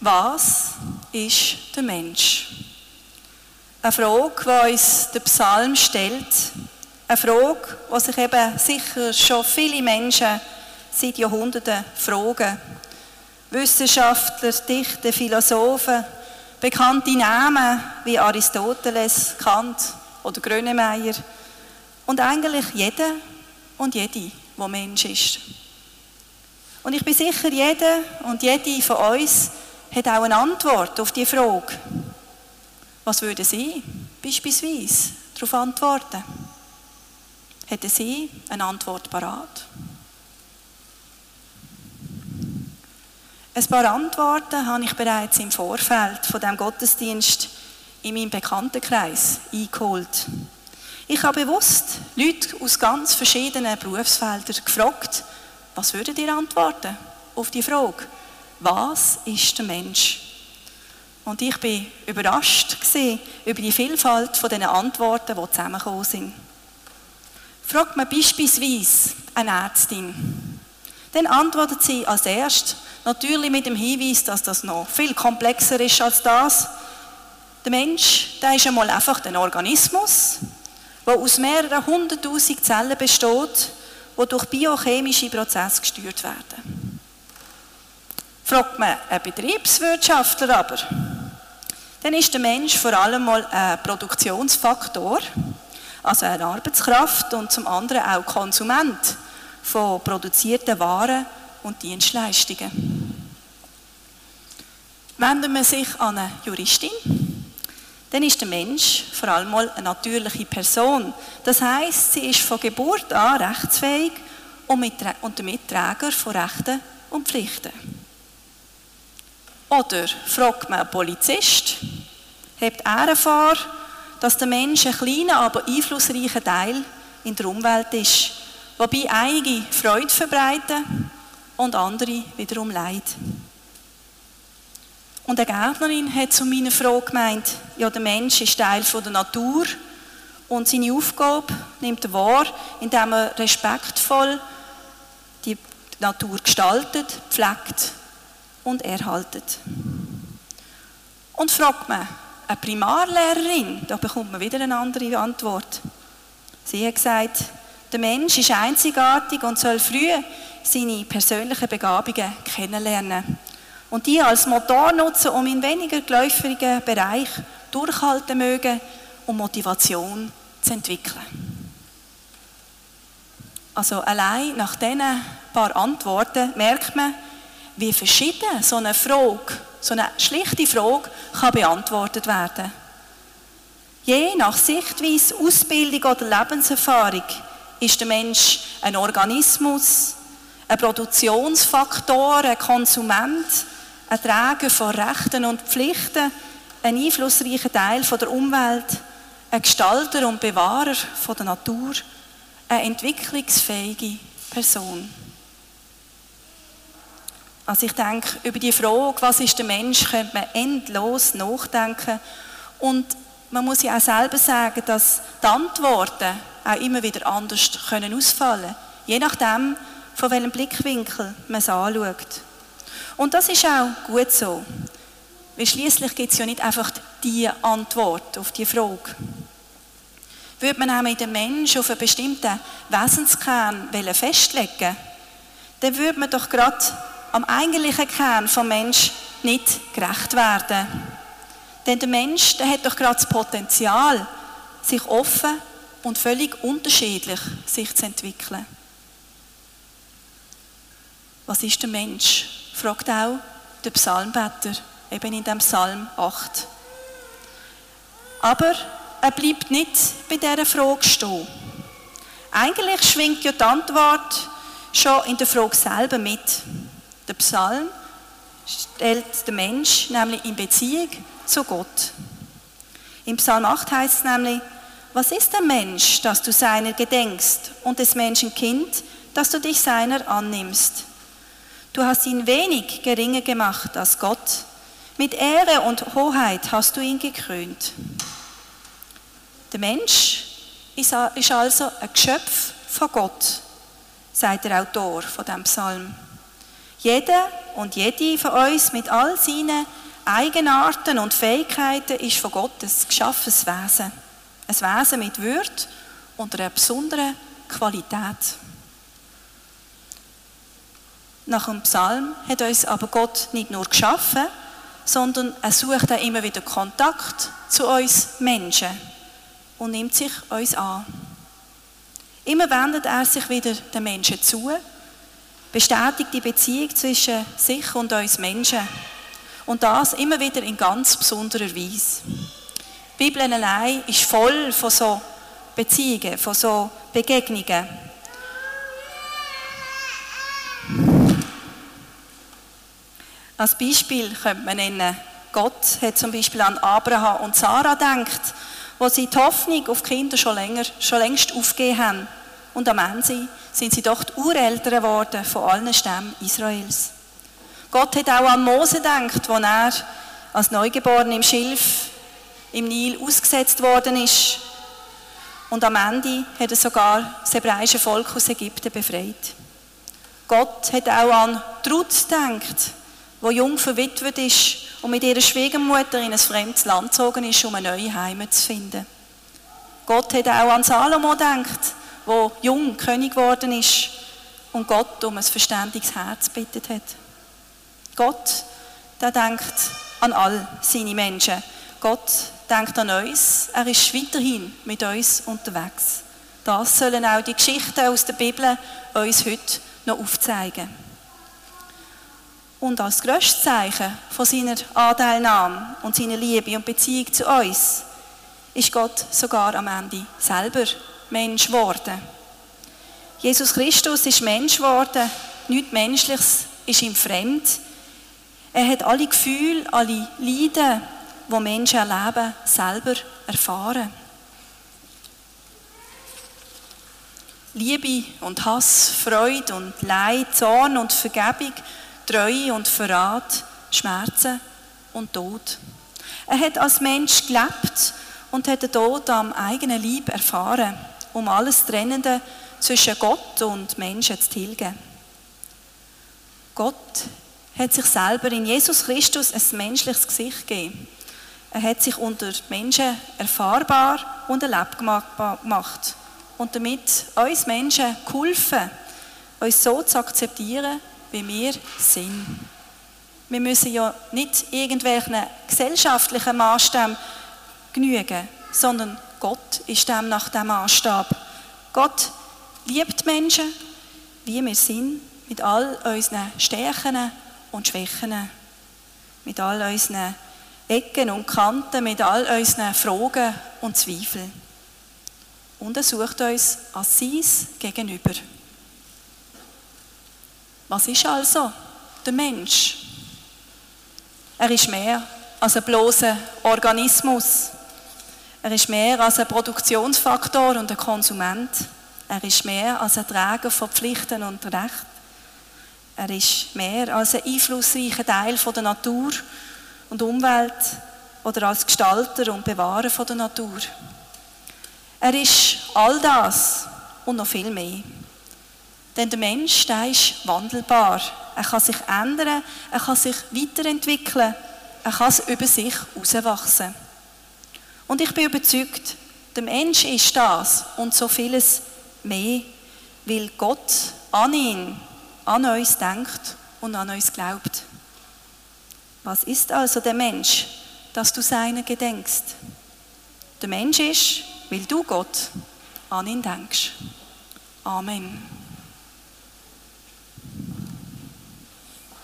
Was ist der Mensch? Eine Frage, die uns der Psalm stellt. Eine Frage, die sich eben sicher schon viele Menschen seit Jahrhunderten fragen. Wissenschaftler, Dichter, Philosophen, bekannte Namen wie Aristoteles, Kant oder Grönemeyer und eigentlich jeder und jede, wo Mensch ist. Und ich bin sicher, jeder und jede von uns hat auch eine Antwort auf die Frage. Was würde Sie beispielsweise darauf antworten? Hätten Sie eine Antwort parat? Ein paar Antworten habe ich bereits im Vorfeld von dem Gottesdienst in meinem Bekanntenkreis eingeholt. Ich habe bewusst Leute aus ganz verschiedenen Berufsfeldern gefragt, was würdet ihr antworten auf die Frage, was ist der Mensch? Und ich bin überrascht über die Vielfalt von den Antworten, die zusammengekommen sind. Fragt man beispielsweise eine Ärztin, dann antwortet sie als erstes Natürlich mit dem Hinweis, dass das noch viel komplexer ist als das. Der Mensch, der ist einmal einfach ein Organismus, der aus mehreren hunderttausend Zellen besteht, die durch biochemische Prozesse gesteuert werden. Fragt man einen Betriebswirtschaftler aber, dann ist der Mensch vor allem mal ein Produktionsfaktor, also eine Arbeitskraft und zum anderen auch Konsument von produzierten Waren und Dienstleistungen. Wendet man sich an eine Juristin, dann ist der Mensch vor allem mal eine natürliche Person. Das heißt, sie ist von Geburt an rechtsfähig und damit Träger von Rechten und Pflichten. Oder fragt man einen Polizist, hebt er vor, dass der Mensch ein kleiner, aber einflussreicher Teil in der Umwelt ist, wobei einige Freude verbreiten und andere wiederum Leid. Und eine Gärtnerin hat zu meiner Frage gemeint, ja, der Mensch ist Teil der Natur und seine Aufgabe nimmt er wahr, indem er respektvoll die Natur gestaltet, pflegt und erhaltet. Und fragt man eine Primarlehrerin, da bekommt man wieder eine andere Antwort. Sie hat gesagt, der Mensch ist einzigartig und soll früh seine persönlichen Begabungen kennenlernen. Und die als Motor nutzen, um in weniger geläufigen Bereich durchhalten mögen und Motivation zu entwickeln. Also allein nach diesen paar Antworten merkt man, wie verschieden so eine Frage, so eine schlichte Frage kann beantwortet werden. Je nach Sichtweise, Ausbildung oder Lebenserfahrung ist der Mensch ein Organismus, ein Produktionsfaktor, ein Konsument, ein Träger von Rechten und Pflichten, ein einflussreicher Teil der Umwelt, ein Gestalter und Bewahrer der Natur, eine entwicklungsfähige Person. Also ich denke, über die Frage, was ist der Mensch, könnte man endlos nachdenken. Und man muss ja auch selber sagen, dass die Antworten auch immer wieder anders können ausfallen können. Je nachdem, von welchem Blickwinkel man es anschaut. Und das ist auch gut so. Weil schließlich gibt es ja nicht einfach die Antwort auf die Frage. Würde man mit dem Menschen auf einen bestimmten Wesenskern festlegen dann würde man doch gerade am eigentlichen Kern vom Mensch nicht gerecht werden. Denn der Mensch, der hat doch gerade das Potenzial, sich offen und völlig unterschiedlich sich zu entwickeln. Was ist der Mensch? fragt auch der Psalmbetter, eben in dem Psalm 8. Aber er bleibt nicht bei dieser Frage stehen. Eigentlich schwingt ja die Antwort schon in der Frage selber mit. Der Psalm stellt den Mensch nämlich in Beziehung zu Gott. Im Psalm 8 heißt es nämlich, was ist der Mensch, dass du seiner gedenkst und des Menschen Kind, dass du dich seiner annimmst? Du hast ihn wenig geringer gemacht als Gott. Mit Ehre und Hoheit hast du ihn gekrönt. Der Mensch ist also ein Geschöpf von Gott, sagt der Autor von dem Psalm. Jeder und jede von uns mit all seinen Eigenarten und Fähigkeiten ist von Gott ein geschaffenes Wesen. Ein Wesen mit Würde und einer besonderen Qualität. Nach dem Psalm hat uns aber Gott nicht nur geschaffen, sondern er sucht auch immer wieder Kontakt zu uns Menschen und nimmt sich uns an. Immer wendet er sich wieder den Menschen zu, bestätigt die Beziehung zwischen sich und uns Menschen. Und das immer wieder in ganz besonderer Weise. Die Bibel allein ist voll von so Beziehungen, von so Begegnungen. Als Beispiel könnte man nennen, Gott hat zum Beispiel an Abraham und Sarah gedacht, wo sie die Hoffnung auf Kinder schon, länger, schon längst aufgegeben haben. Und am Ende sind sie doch die Ureltern geworden von allen Stämmen Israels. Gott hat auch an Mose gedacht, als er als Neugeborener im Schilf im Nil ausgesetzt worden ist. Und am Ende hat er sogar das hebräische Volk aus Ägypten befreit. Gott hat auch an Trud gedacht, wo jung verwitwet ist und mit ihrer Schwiegermutter in ein fremdes Land gezogen ist, um eine neue Heimat zu finden. Gott hat auch an Salomo gedacht, wo jung König geworden ist und Gott um ein verständiges Herz bittet hat. Gott, der denkt an all seine Menschen. Gott denkt an uns. Er ist weiterhin mit uns unterwegs. Das sollen auch die Geschichten aus der Bibel uns heute noch aufzeigen. Und als grösstes Zeichen von seiner Anteilnahme und seiner Liebe und Beziehung zu uns ist Gott sogar am Ende selber Mensch geworden. Jesus Christus ist Mensch geworden, nichts Menschliches ist ihm fremd. Er hat alle Gefühle, alle Leiden, die Menschen erleben, selber erfahren. Liebe und Hass, Freude und Leid, Zorn und Vergebung Treue und Verrat, Schmerzen und Tod. Er hat als Mensch gelebt und hat den Tod am eigenen Leib erfahren, um alles Trennende zwischen Gott und Menschen zu tilgen. Gott hat sich selber in Jesus Christus ein menschliches Gesicht gegeben. Er hat sich unter Menschen erfahrbar und erlebbar gemacht und damit uns Menschen geholfen, uns so zu akzeptieren, wie wir sind. Wir müssen ja nicht irgendwelchen gesellschaftlichen Maßstäben genügen, sondern Gott ist dem nach dem Maßstab. Gott liebt Menschen, wie wir sind, mit all unseren Stärken und Schwächen, mit all unseren Ecken und Kanten, mit all unseren Fragen und Zweifeln. Und er sucht uns als sein Gegenüber. Was ist also der Mensch? Er ist mehr als ein bloßer Organismus. Er ist mehr als ein Produktionsfaktor und ein Konsument. Er ist mehr als ein Träger von Pflichten und Rechten. Er ist mehr als ein einflussreicher Teil von der Natur und Umwelt oder als Gestalter und Bewahrer von der Natur. Er ist all das und noch viel mehr. Denn der Mensch, der ist wandelbar. Er kann sich ändern, er kann sich weiterentwickeln, er kann über sich herauswachsen. Und ich bin überzeugt, der Mensch ist das und so vieles mehr, weil Gott an ihn, an uns denkt und an uns glaubt. Was ist also der Mensch, dass du seiner gedenkst? Der Mensch ist, weil du Gott an ihn denkst. Amen.